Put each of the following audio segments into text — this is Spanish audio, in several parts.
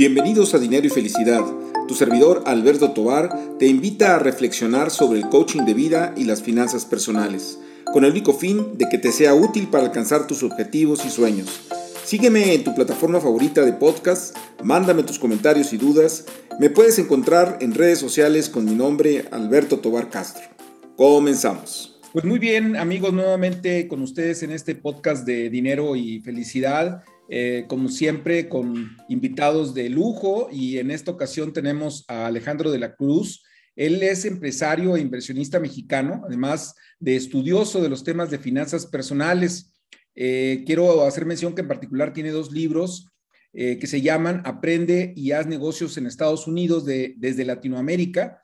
Bienvenidos a Dinero y Felicidad. Tu servidor Alberto Tobar te invita a reflexionar sobre el coaching de vida y las finanzas personales, con el único fin de que te sea útil para alcanzar tus objetivos y sueños. Sígueme en tu plataforma favorita de podcast, mándame tus comentarios y dudas. Me puedes encontrar en redes sociales con mi nombre Alberto Tobar Castro. Comenzamos. Pues muy bien, amigos, nuevamente con ustedes en este podcast de Dinero y Felicidad. Eh, como siempre, con invitados de lujo y en esta ocasión tenemos a Alejandro de la Cruz. Él es empresario e inversionista mexicano, además de estudioso de los temas de finanzas personales. Eh, quiero hacer mención que en particular tiene dos libros eh, que se llaman Aprende y haz negocios en Estados Unidos desde Latinoamérica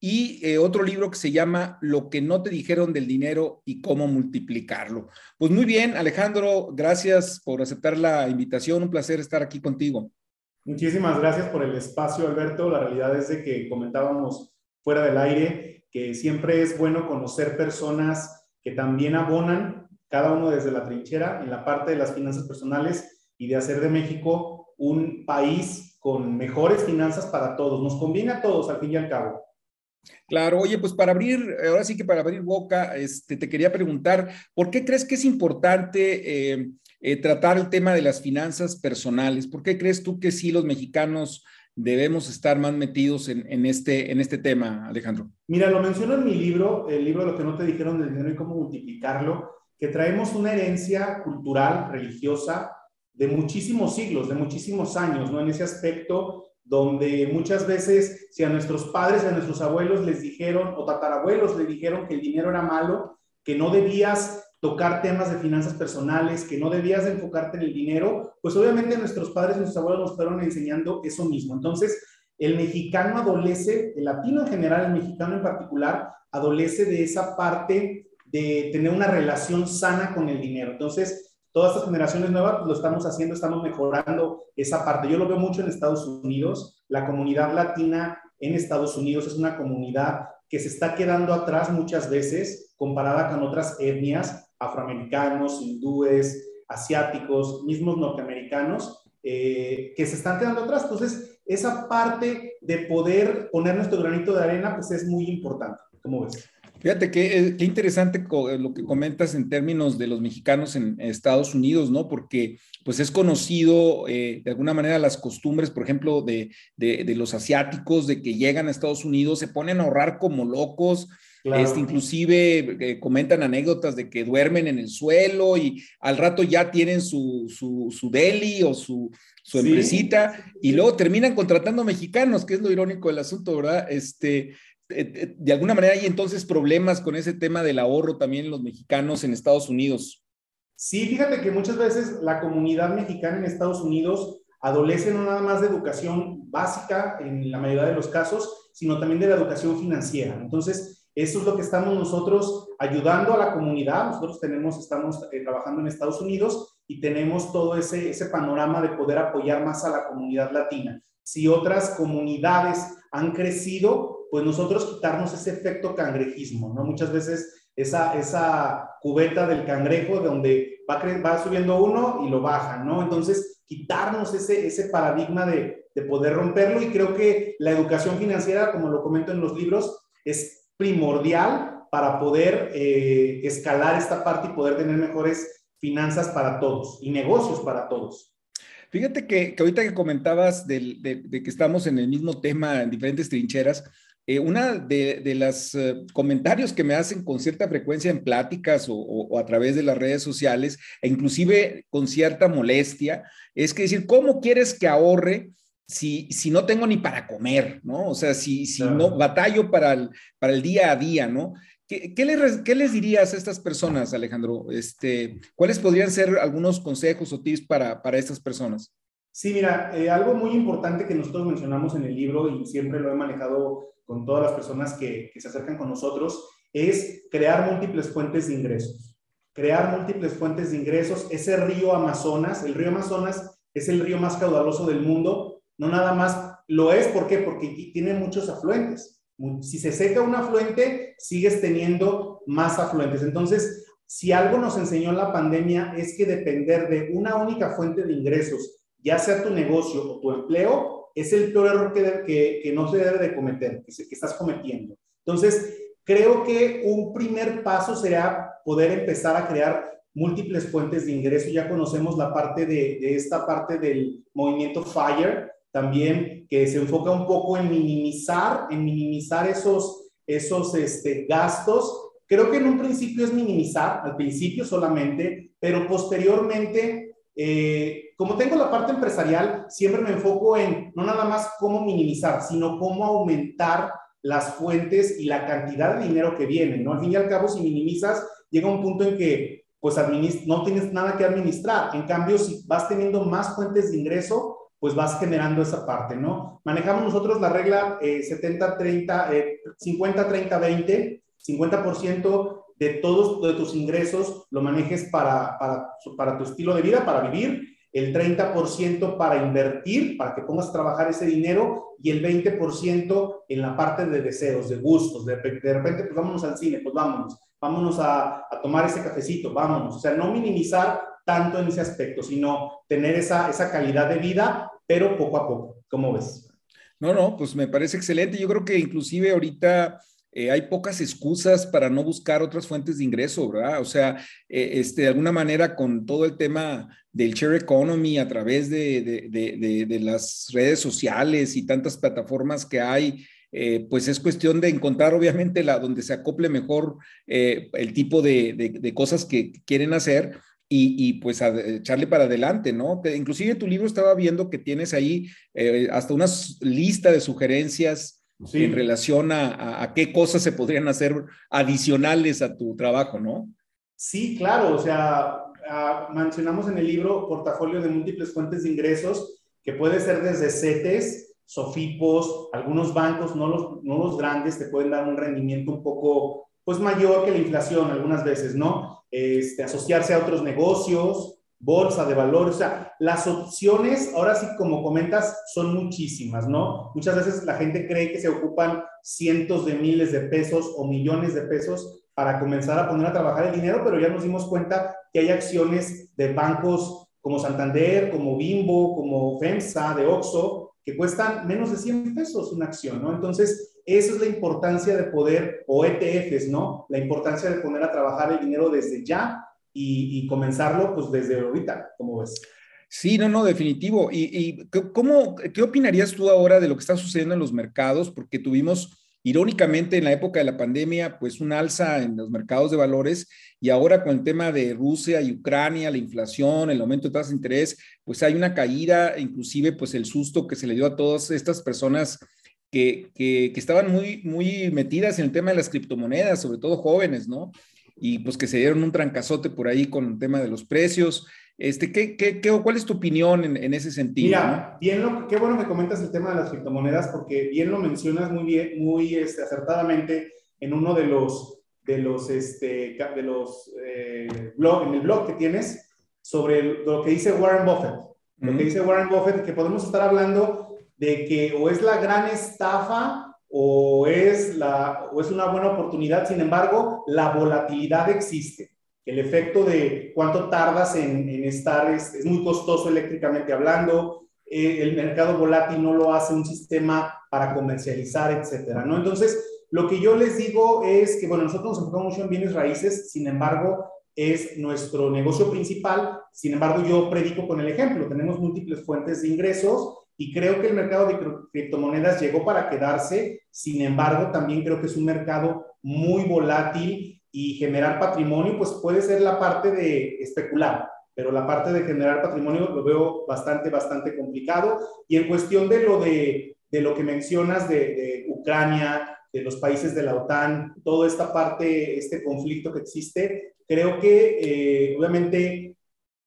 y eh, otro libro que se llama Lo que no te dijeron del dinero y cómo multiplicarlo. Pues muy bien, Alejandro, gracias por aceptar la invitación, un placer estar aquí contigo. Muchísimas gracias por el espacio, Alberto. La realidad es de que comentábamos fuera del aire que siempre es bueno conocer personas que también abonan, cada uno desde la trinchera, en la parte de las finanzas personales y de hacer de México un país con mejores finanzas para todos. Nos conviene a todos, al fin y al cabo. Claro, oye, pues para abrir, ahora sí que para abrir boca, este, te quería preguntar, ¿por qué crees que es importante eh, eh, tratar el tema de las finanzas personales? ¿Por qué crees tú que sí los mexicanos debemos estar más metidos en, este, en este tema, Alejandro? Mira, lo menciono en mi libro, el libro Lo que no te dijeron del dinero y cómo multiplicarlo, que traemos una herencia cultural, religiosa, de muchísimos siglos, de muchísimos años, ¿no? En ese aspecto donde muchas veces si a nuestros padres, a nuestros abuelos les dijeron, o tatarabuelos les dijeron que el dinero era malo, que no debías tocar temas de finanzas personales, que no debías enfocarte en el dinero, pues obviamente nuestros padres y nuestros abuelos nos fueron enseñando eso mismo. Entonces, el mexicano adolece, el latino en general, el mexicano en particular, adolece de esa parte de tener una relación sana con el dinero. Entonces, todas estas generaciones nuevas lo estamos haciendo, estamos mejorando esa parte. Yo lo veo mucho en Estados Unidos. La comunidad latina en Estados Unidos es una comunidad que se está quedando atrás muchas veces comparada con otras etnias, afroamericanos, hindúes, asiáticos, mismos norteamericanos, eh, que se están quedando atrás. Entonces, esa parte de poder poner nuestro granito de arena, pues es muy importante. ¿Cómo ves? Fíjate qué, eh, qué interesante eh, lo que comentas en términos de los mexicanos en Estados Unidos, ¿no? Porque pues es conocido eh, de alguna manera las costumbres, por ejemplo, de, de, los asiáticos, de que llegan a Estados Unidos, se ponen a ahorrar como locos, Este, inclusive comentan anécdotas de que duermen en el suelo y al rato ya tienen su, su, su deli o su, su empresita y luego terminan contratando mexicanos, que es lo irónico del asunto, ¿verdad? Este, de alguna manera hay entonces problemas con ese tema del ahorro también los mexicanos en Estados Unidos. Sí, fíjate que muchas veces la comunidad mexicana en Estados Unidos adolece no nada más de educación básica en la mayoría de los casos, sino también de la educación financiera. Entonces, eso es lo que estamos nosotros ayudando a la comunidad. Nosotros tenemos, estamos eh, trabajando en Estados Unidos y tenemos todo ese, ese panorama de poder apoyar más a la comunidad latina. Si otras comunidades han crecido, pues nosotros quitarnos ese efecto cangrejismo, ¿no? Muchas veces esa, esa cubeta del cangrejo donde va, va subiendo uno y lo baja, ¿no? Entonces, quitarnos ese, ese paradigma de, de poder romperlo y creo que la educación financiera, como lo comento en los libros, es primordial para poder eh, escalar esta parte y poder tener mejores finanzas para todos y negocios para todos. Fíjate que, que ahorita que comentabas de, de, que estamos en el mismo tema en diferentes trincheras, eh, una de, los eh, comentarios que me hacen con cierta frecuencia en pláticas o, a través de las redes sociales, e inclusive con cierta molestia, es que decir, ¿cómo quieres que ahorre si, si no tengo ni para comer, ¿no? O sea, si, si no batallo para el, para el día a día, ¿no? ¿Qué, qué, les, ¿Qué, les, dirías a estas personas, Alejandro? Este, ¿Cuáles podrían ser algunos consejos o tips para, para estas personas? Sí, mira, eh, algo muy importante que nosotros mencionamos en el libro y siempre lo he manejado con todas las personas que, se acercan con nosotros, es crear múltiples fuentes de ingresos. Crear múltiples fuentes de ingresos. Ese río Amazonas, el río Amazonas es el río más caudaloso del mundo. No nada más lo es, ¿por qué? Porque tiene muchos afluentes. Si se seca un afluente, sigues teniendo más afluentes. Entonces, si algo nos enseñó la pandemia es que depender de una única fuente de ingresos ya sea tu negocio o tu empleo, es el peor error que, que, no se debe de cometer, que, que estás cometiendo. Entonces, creo que un primer paso sería poder empezar a crear múltiples fuentes de ingreso. Ya conocemos la parte de, de, esta parte del movimiento FIRE, también que se enfoca un poco en minimizar, en minimizar esos, esos este, gastos. Creo que en un principio es minimizar, al principio solamente, pero posteriormente, eh, como tengo la parte empresarial, siempre me enfoco en no nada más cómo minimizar, sino cómo aumentar las fuentes y la cantidad de dinero que viene, ¿no? Al fin y al cabo, si minimizas, llega un punto en que pues no tienes nada que administrar. En cambio, si vas teniendo más fuentes de ingreso, pues vas generando esa parte, ¿no? Manejamos nosotros la regla 70-30, 50-30-20, 50% de todos de tus ingresos lo manejes para, para, para tu estilo de vida, para vivir, el 30% para invertir, para que pongas a trabajar ese dinero, y el 20% en la parte de deseos, de gustos, de, de repente, pues vámonos al cine, pues vámonos, vámonos a, a, tomar ese cafecito, vámonos, o sea, no minimizar tanto en ese aspecto, sino tener esa, esa calidad de vida, pero poco a poco, ¿cómo ves? No, no, pues me parece excelente, yo creo que inclusive ahorita eh, hay pocas excusas para no buscar otras fuentes de ingreso, ¿verdad? O sea, eh, este, de alguna manera con todo el tema del share economy a través de, de, de, las redes sociales y tantas plataformas que hay, eh, pues es cuestión de encontrar obviamente la donde se acople mejor el tipo de, cosas que quieren hacer. Y, y, pues echarle para adelante, ¿no? inclusive en tu libro estaba viendo que tienes ahí hasta una lista de sugerencias en relación a, qué cosas se podrían hacer adicionales a tu trabajo, ¿no? Sí, claro, o sea, mencionamos en el libro portafolio de múltiples fuentes de ingresos, que puede ser desde CETES, SOFIPOS, algunos bancos, no los, no los grandes, te pueden dar un rendimiento un poco pues mayor que la inflación algunas veces, ¿no? Este, asociarse a otros negocios, bolsa de valores, o sea, las opciones, ahora sí, como comentas, son muchísimas, ¿no? Muchas veces la gente cree que se ocupan cientos de miles de pesos o millones de pesos para comenzar a poner a trabajar el dinero, pero ya nos dimos cuenta que hay acciones de bancos como Santander, como Bimbo, como FEMSA, de Oxxo, que cuestan menos de 100 pesos una acción, ¿no? Entonces, esa es la importancia de poder, o ETFs, ¿no? La importancia de poner a trabajar el dinero desde ya y, comenzarlo pues desde ahorita, ¿cómo ves? Sí, no, no, definitivo. ¿Y, y cómo, qué opinarías tú ahora de lo que está sucediendo en los mercados? Porque tuvimos, irónicamente, en la época de la pandemia, pues un alza en los mercados de valores y ahora con el tema de Rusia y Ucrania, la inflación, el aumento de tasas de interés, pues hay una caída, inclusive pues el susto que se le dio a todas estas personas que, que, que estaban muy, muy metidas en el tema de las criptomonedas, sobre todo jóvenes, ¿no? Y pues que se dieron un trancazote por ahí con el tema de los precios. Este, ¿qué, qué, qué cuál es tu opinión en, en ese sentido? Mira, bien lo, qué bueno que comentas el tema de las criptomonedas porque bien lo mencionas muy bien, muy este, acertadamente en uno de los, de los, este, de los eh, blog, en el blog que tienes sobre lo que dice Warren Buffett. Lo que dice Warren Buffett, que podemos estar hablando de que o es la gran estafa o es, la, o es una buena oportunidad. Sin embargo, la volatilidad existe. El efecto de cuánto tardas en, en estar es, muy costoso eléctricamente hablando. Eh, el mercado volátil no lo hace un sistema para comercializar, etcétera, ¿no? Entonces, lo que yo les digo es que, bueno, nosotros nos enfocamos mucho en bienes raíces, sin embargo, es nuestro negocio principal. Sin embargo, yo predico con el ejemplo. Tenemos múltiples fuentes de ingresos y creo que el mercado de criptomonedas llegó para quedarse, sin embargo, también creo que es un mercado muy volátil y generar patrimonio, pues puede ser la parte de especular, pero la parte de generar patrimonio lo veo bastante, bastante complicado. Y en cuestión de lo, de, de lo que mencionas de, de Ucrania, de los países de la OTAN, toda esta parte, este conflicto que existe, creo que eh, obviamente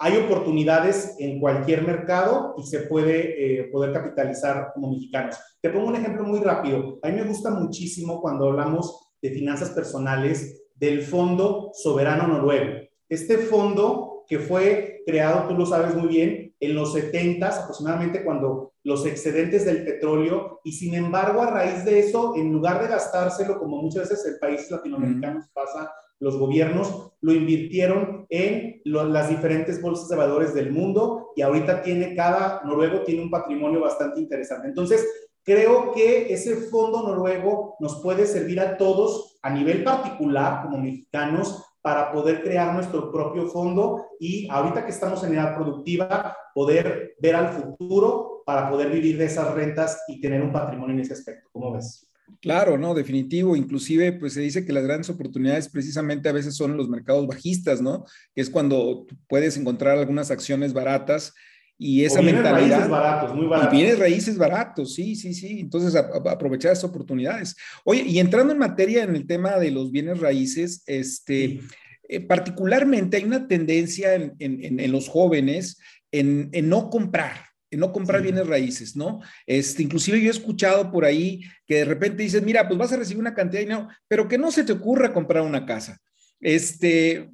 hay oportunidades en cualquier mercado y se puede eh, poder capitalizar como mexicanos. Te pongo un ejemplo muy rápido. A mí me gusta muchísimo cuando hablamos de finanzas personales del Fondo Soberano Noruego. Este fondo que fue creado, tú lo sabes muy bien, en los 70 aproximadamente cuando los excedentes del petróleo y sin embargo a raíz de eso, en lugar de gastárselo como muchas veces el país latinoamericano pasa, los gobiernos lo invirtieron en las diferentes bolsas de valores del mundo y ahorita tiene cada noruego tiene un patrimonio bastante interesante. Entonces, creo que ese fondo noruego nos puede servir a todos a nivel particular como mexicanos para poder crear nuestro propio fondo y ahorita que estamos en edad productiva, poder ver al futuro para poder vivir de esas rentas y tener un patrimonio en ese aspecto. ¿Cómo ves? Claro, no, definitivo. Inclusive, pues se dice que las grandes oportunidades precisamente a veces son los mercados bajistas, ¿no? Que es cuando puedes encontrar algunas acciones baratas y esa mentalidad. Raíces baratos, muy baratos. Y bienes raíces baratos, sí, sí, sí. Entonces, aprovechar esas oportunidades. Oye, y entrando en materia en el tema de los bienes raíces, este, eh, particularmente hay una tendencia en, los jóvenes en, no comprar, no comprar bienes raíces, ¿no? Este, inclusive yo he escuchado por ahí que de repente dices, mira, pues vas a recibir una cantidad de dinero, pero que no se te ocurra comprar una casa. Este,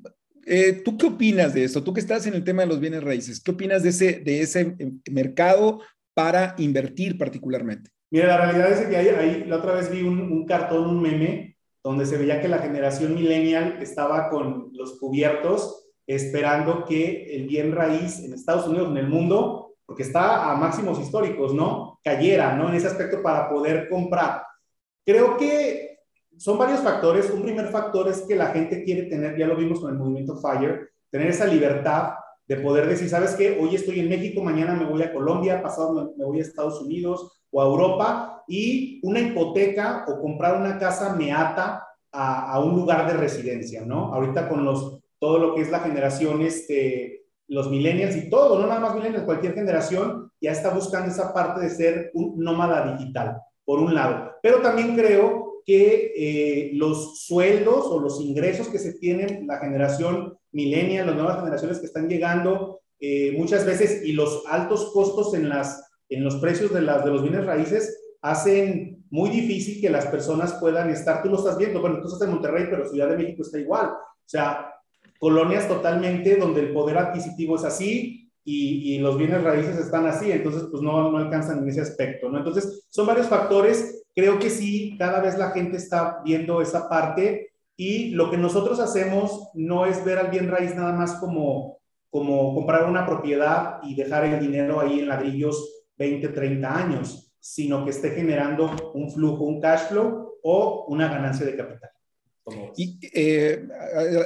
eh, ¿Tú qué opinas de esto? Tú que estás en el tema de los bienes raíces, ¿qué opinas de ese, de ese eh, mercado para invertir particularmente? Mira, la realidad es que ahí, la otra vez vi un, cartón, un meme, donde se veía que la generación millennial estaba con los cubiertos esperando que el bien raíz en Estados Unidos, en el mundo, porque está a máximos históricos, ¿no? Cayera, ¿no? En ese aspecto para poder comprar. Creo que son varios factores. Un primer factor es que la gente quiere tener, ya lo vimos con el movimiento FIRE, tener esa libertad de poder decir, ¿sabes qué? Hoy estoy en México, mañana me voy a Colombia, pasado me voy a Estados Unidos o a Europa y una hipoteca o comprar una casa me ata a, un lugar de residencia, ¿no? Ahorita con los, todo lo que es la generación, este, los millennials y todo, no nada más millennials, cualquier generación ya está buscando esa parte de ser un nómada digital, por un lado. Pero también creo que eh, los sueldos o los ingresos que se tienen la generación millennial, las nuevas generaciones que están llegando, eh, muchas veces, y los altos costos en, las, en los precios de, las, de los bienes raíces, hacen muy difícil que las personas puedan estar, tú lo estás viendo, bueno, tú estás en Monterrey, pero Ciudad de México está igual. O sea, colonias totalmente donde el poder adquisitivo es así, y, los bienes raíces están así, entonces pues no, no alcanzan en ese aspecto, ¿no? Entonces son varios factores creo que sí, cada vez la gente está viendo esa parte y lo que nosotros hacemos no es ver al bien raíz nada más como, como comprar una propiedad y dejar el dinero ahí en ladrillos 20, 30 años, sino que esté generando un flujo, un cash flow o una ganancia de capital. Y, eh,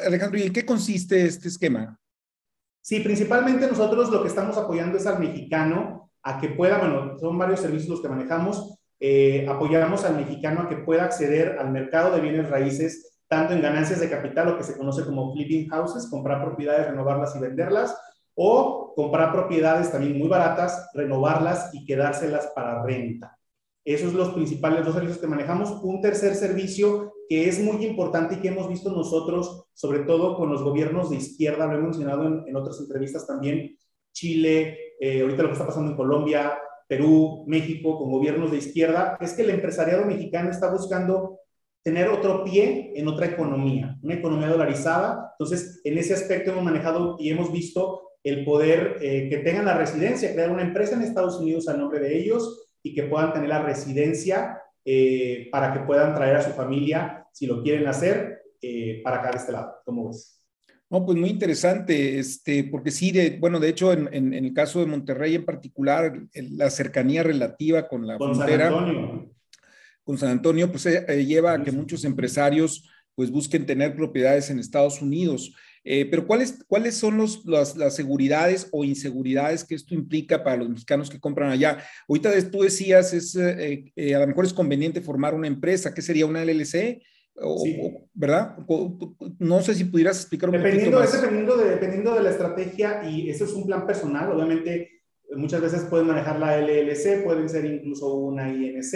Alejandro, ¿y en qué consiste este esquema? Sí, principalmente nosotros lo que estamos apoyando es al mexicano a que pueda, bueno, son varios servicios los que manejamos, eh, apoyamos al mexicano a que pueda acceder al mercado de bienes raíces, tanto en ganancias de capital, lo que se conoce como flipping houses, comprar propiedades, renovarlas y venderlas, o comprar propiedades también muy baratas, renovarlas y quedárselas para renta. Esos son los principales dos servicios que manejamos. Un tercer servicio que es muy importante y que hemos visto nosotros, sobre todo con los gobiernos de izquierda, lo he mencionado en, otras entrevistas también, Chile, eh, ahorita lo que está pasando en Colombia, Perú, México, con gobiernos de izquierda, es que el empresariado mexicano está buscando tener otro pie en otra economía, una economía dolarizada. Entonces, en ese aspecto hemos manejado y hemos visto el poder eh, que tengan la residencia, crear una empresa en Estados Unidos a nombre de ellos y que puedan tener la residencia eh, para que puedan traer a su familia, si lo quieren hacer, eh, para acá de este lado. ¿Cómo ves? No, pues muy interesante, este, porque sí, de, bueno, de hecho, en, el caso de Monterrey en particular, la cercanía relativa con la frontera, con San Antonio, pues eh, eh, lleva a que muchos empresarios pues busquen tener propiedades en Estados Unidos. Eh, pero ¿cuáles, ¿cuáles son los, las, las, seguridades o inseguridades que esto implica para los mexicanos que compran allá? Ahorita tú decías, es, a lo mejor es conveniente formar una empresa, ¿qué sería una LLC? ¿Verdad? No sé si pudieras explicar un dependiendo, poquito más. dependiendo, de, dependiendo de la estrategia y eso es un plan personal, obviamente muchas veces pueden manejar la LLC, pueden ser incluso una INC.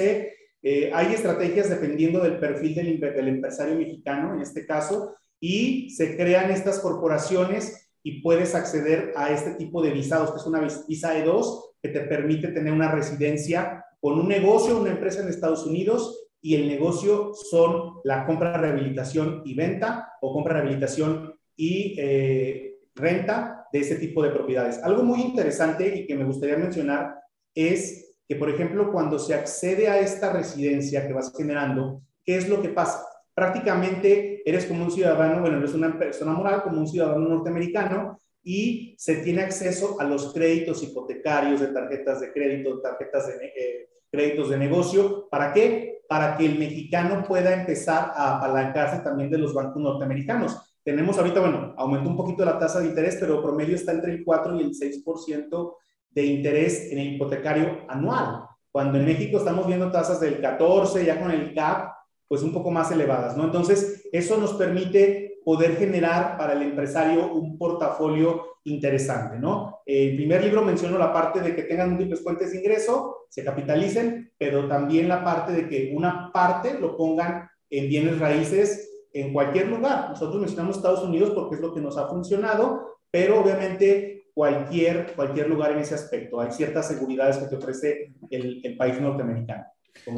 Eh, hay estrategias dependiendo del perfil del, del empresario mexicano, en este caso, y se crean estas corporaciones y puedes acceder a este tipo de visados, que es una visa E2, que te permite tener una residencia con un negocio, una empresa en Estados Unidos y el negocio son la compra, rehabilitación y venta o compra, rehabilitación y eh, renta de ese tipo de propiedades. Algo muy interesante y que me gustaría mencionar es que, por ejemplo, cuando se accede a esta residencia que vas generando, ¿qué es lo que pasa? Prácticamente eres como un ciudadano, bueno, eres una persona moral como un ciudadano norteamericano y se tiene acceso a los créditos hipotecarios de tarjetas de crédito, tarjetas de eh, créditos de negocio. ¿Para qué? Para que el mexicano pueda empezar a apalancarse también de los bancos norteamericanos. Tenemos ahorita, bueno, aumentó un poquito la tasa de interés, pero promedio está entre el 4 y el 6% de interés en el hipotecario anual. Cuando en México estamos viendo tasas del 14, ya con el CAP, pues un poco más elevadas, ¿no? Entonces, eso nos permite poder generar para el empresario un portafolio interesante, ¿no? El primer libro mencionó la parte de que tengan múltiples fuentes de ingreso, se capitalicen, pero también la parte de que una parte lo pongan en bienes raíces en cualquier lugar. Nosotros mencionamos Estados Unidos porque es lo que nos ha funcionado, pero obviamente cualquier, cualquier lugar en ese aspecto. Hay ciertas seguridades que te ofrece el país norteamericano.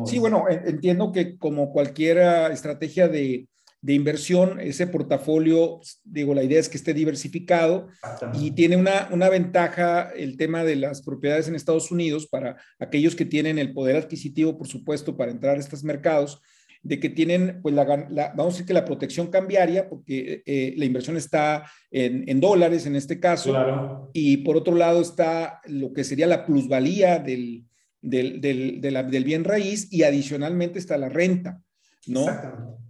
Sí, bueno, entiendo que como cualquier estrategia de de inversión, ese portafolio, digo, la idea es que esté diversificado y tiene una, una, ventaja el tema de las propiedades en Estados Unidos para aquellos que tienen el poder adquisitivo, por supuesto, para entrar a estos mercados, de que tienen, pues, la, vamos a decir que la protección cambiaria, porque eh, la inversión está en, en, dólares en este caso, y por otro lado está lo que sería la plusvalía del, del, del, del bien raíz y adicionalmente está la renta. ¿no?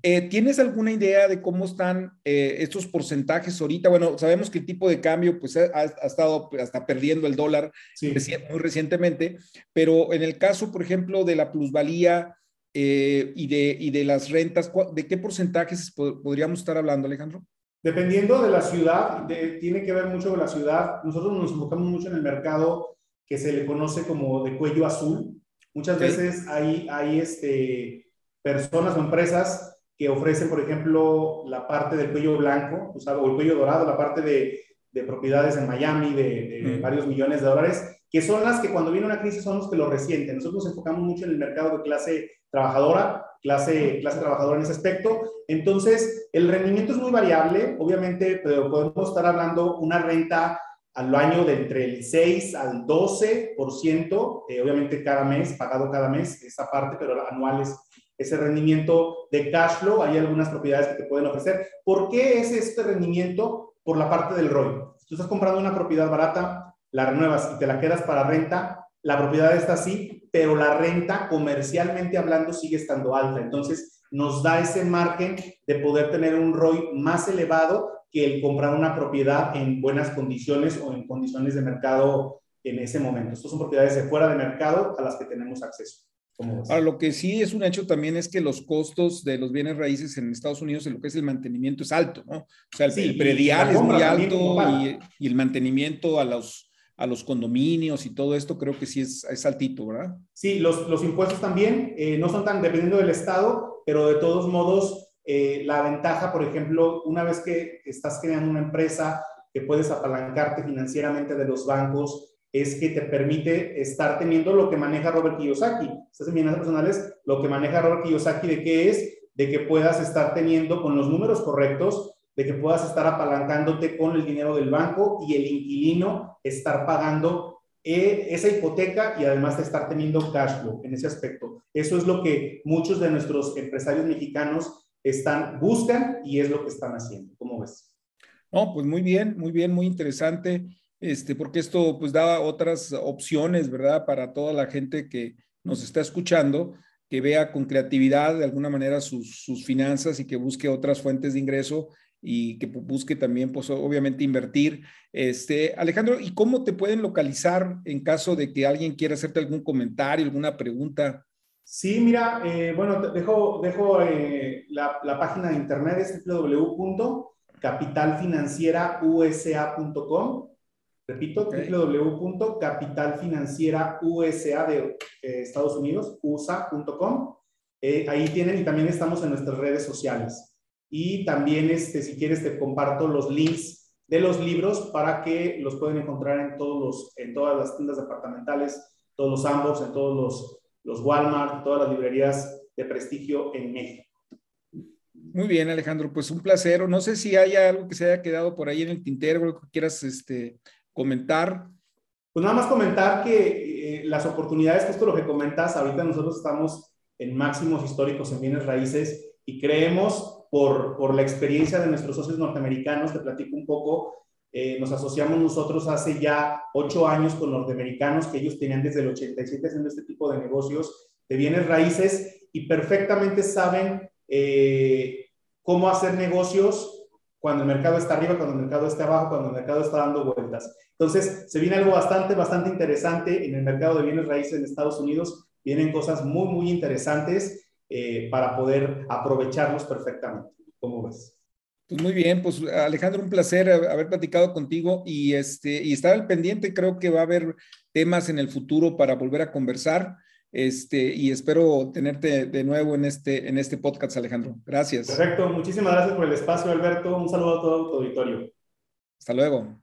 Eh, ¿Tienes alguna idea de cómo están eh, estos porcentajes ahorita? Bueno, sabemos que el tipo de cambio pues, ha, estado hasta perdiendo el dólar muy recientemente, pero en el caso, por ejemplo, de la plusvalía eh, y, de, y de las rentas, ¿de qué porcentajes podríamos estar hablando, Alejandro? Dependiendo de la ciudad, tiene que ver mucho con la ciudad. Nosotros nos enfocamos mucho en el mercado que se le conoce como de cuello azul. Muchas veces hay, hay este, personas o empresas que ofrecen, por ejemplo, la parte del cuello blanco, o el cuello dorado, la parte de, de propiedades en Miami de, varios millones de dólares, que son las que cuando viene una crisis son los que lo resienten. Nosotros nos enfocamos mucho en el mercado de clase trabajadora, clase, clase trabajadora en ese aspecto. Entonces, el rendimiento es muy variable, obviamente, pero podemos estar hablando una renta al año de entre el 6 al 12%, eh, obviamente cada mes, pagado cada mes, esa parte, pero anuales ese rendimiento de cash flow, hay algunas propiedades que te pueden ofrecer. ¿Por qué es este rendimiento? Por la parte del ROI. Si tú estás comprando una propiedad barata, la renuevas y te la quedas para renta, la propiedad está así, pero la renta comercialmente hablando sigue estando alta. Entonces, nos da ese margen de poder tener un ROI más elevado que el comprar una propiedad en buenas condiciones o en condiciones de mercado en ese momento. Estas son propiedades de fuera de mercado a las que tenemos acceso. Ahora, lo que sí es un hecho también es que los costos de los bienes raíces en Estados Unidos en lo que es el mantenimiento es alto, ¿no? O sea, el, predial es muy alto y, el mantenimiento a los, a los condominios y todo esto creo que sí es, es altito, ¿verdad? Sí, los, los impuestos también eh, no son tan dependiendo del estado, pero de todos modos, eh, la ventaja, por ejemplo, una vez que estás creando una empresa que puedes apalancarte financieramente de los bancos, es que te permite estar teniendo lo que maneja Robert Kiyosaki. Estas finanzas personales, lo que maneja Robert Kiyosaki, ¿de qué es? De que puedas estar teniendo con los números correctos, de que puedas estar apalancándote con el dinero del banco y el inquilino estar pagando eh, esa hipoteca y además de estar teniendo cash flow en ese aspecto. Eso es lo que muchos de nuestros empresarios mexicanos están, buscan y es lo que están haciendo. ¿Cómo ves? No, pues muy bien, muy bien, muy interesante este, porque esto pues da otras opciones, ¿verdad? Para toda la gente que nos está escuchando, que vea con creatividad de alguna manera sus, sus finanzas y que busque otras fuentes de ingreso y que busque también, pues obviamente invertir. Este, Alejandro, ¿y cómo te pueden localizar en caso de que alguien quiera hacerte algún comentario, alguna pregunta? Sí, mira, eh, bueno, dejo, dejo eh, la, la, página de internet, es www.capitalfinancierausa.com Repito, www.capitalfinancierausa de eh, Estados Unidos, usa.com. Ahí tienen y también estamos en nuestras redes sociales. Y también, este, si quieres, te comparto los links de los libros para que los pueden encontrar en, todos los, en todas las tiendas departamentales, todos los Ambos, en todos los, los Walmart, todas las librerías de prestigio en México. Muy bien, Alejandro, pues un placer. No sé si hay algo que se haya quedado por ahí en el tintero, algo que quieras este, comentar. Pues nada más comentar que eh, las oportunidades, que esto lo que comentas, ahorita nosotros estamos en máximos históricos en bienes raíces y creemos por, por la experiencia de nuestros socios norteamericanos, te platico un poco, eh, nos asociamos nosotros hace ya ocho años con norteamericanos que ellos tenían desde el 87 haciendo este tipo de negocios de bienes raíces y perfectamente saben eh, cómo hacer negocios cuando el mercado está arriba, cuando el mercado está abajo, cuando el mercado está dando vueltas. Entonces, se viene algo bastante, bastante interesante en el mercado de bienes raíces en Estados Unidos. Vienen cosas muy, muy interesantes eh, para poder aprovecharlos perfectamente. ¿Cómo ves? Pues muy bien, pues Alejandro, un placer haber platicado contigo y, este, y estar al pendiente. Creo que va a haber temas en el futuro para volver a conversar. Este, y espero tenerte de nuevo en este, en este podcast, Alejandro. Gracias. Perfecto, muchísimas gracias por el espacio, Alberto. Un saludo a todo tu auditorio. Hasta luego.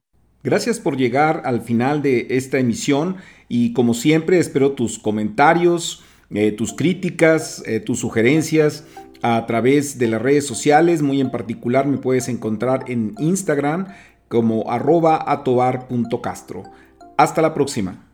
Gracias por llegar al final de esta emisión y como siempre espero tus comentarios, eh, tus críticas, eh, tus sugerencias a través de las redes sociales. Muy en particular me puedes encontrar en Instagram como arroba atobar.castro. Hasta la próxima.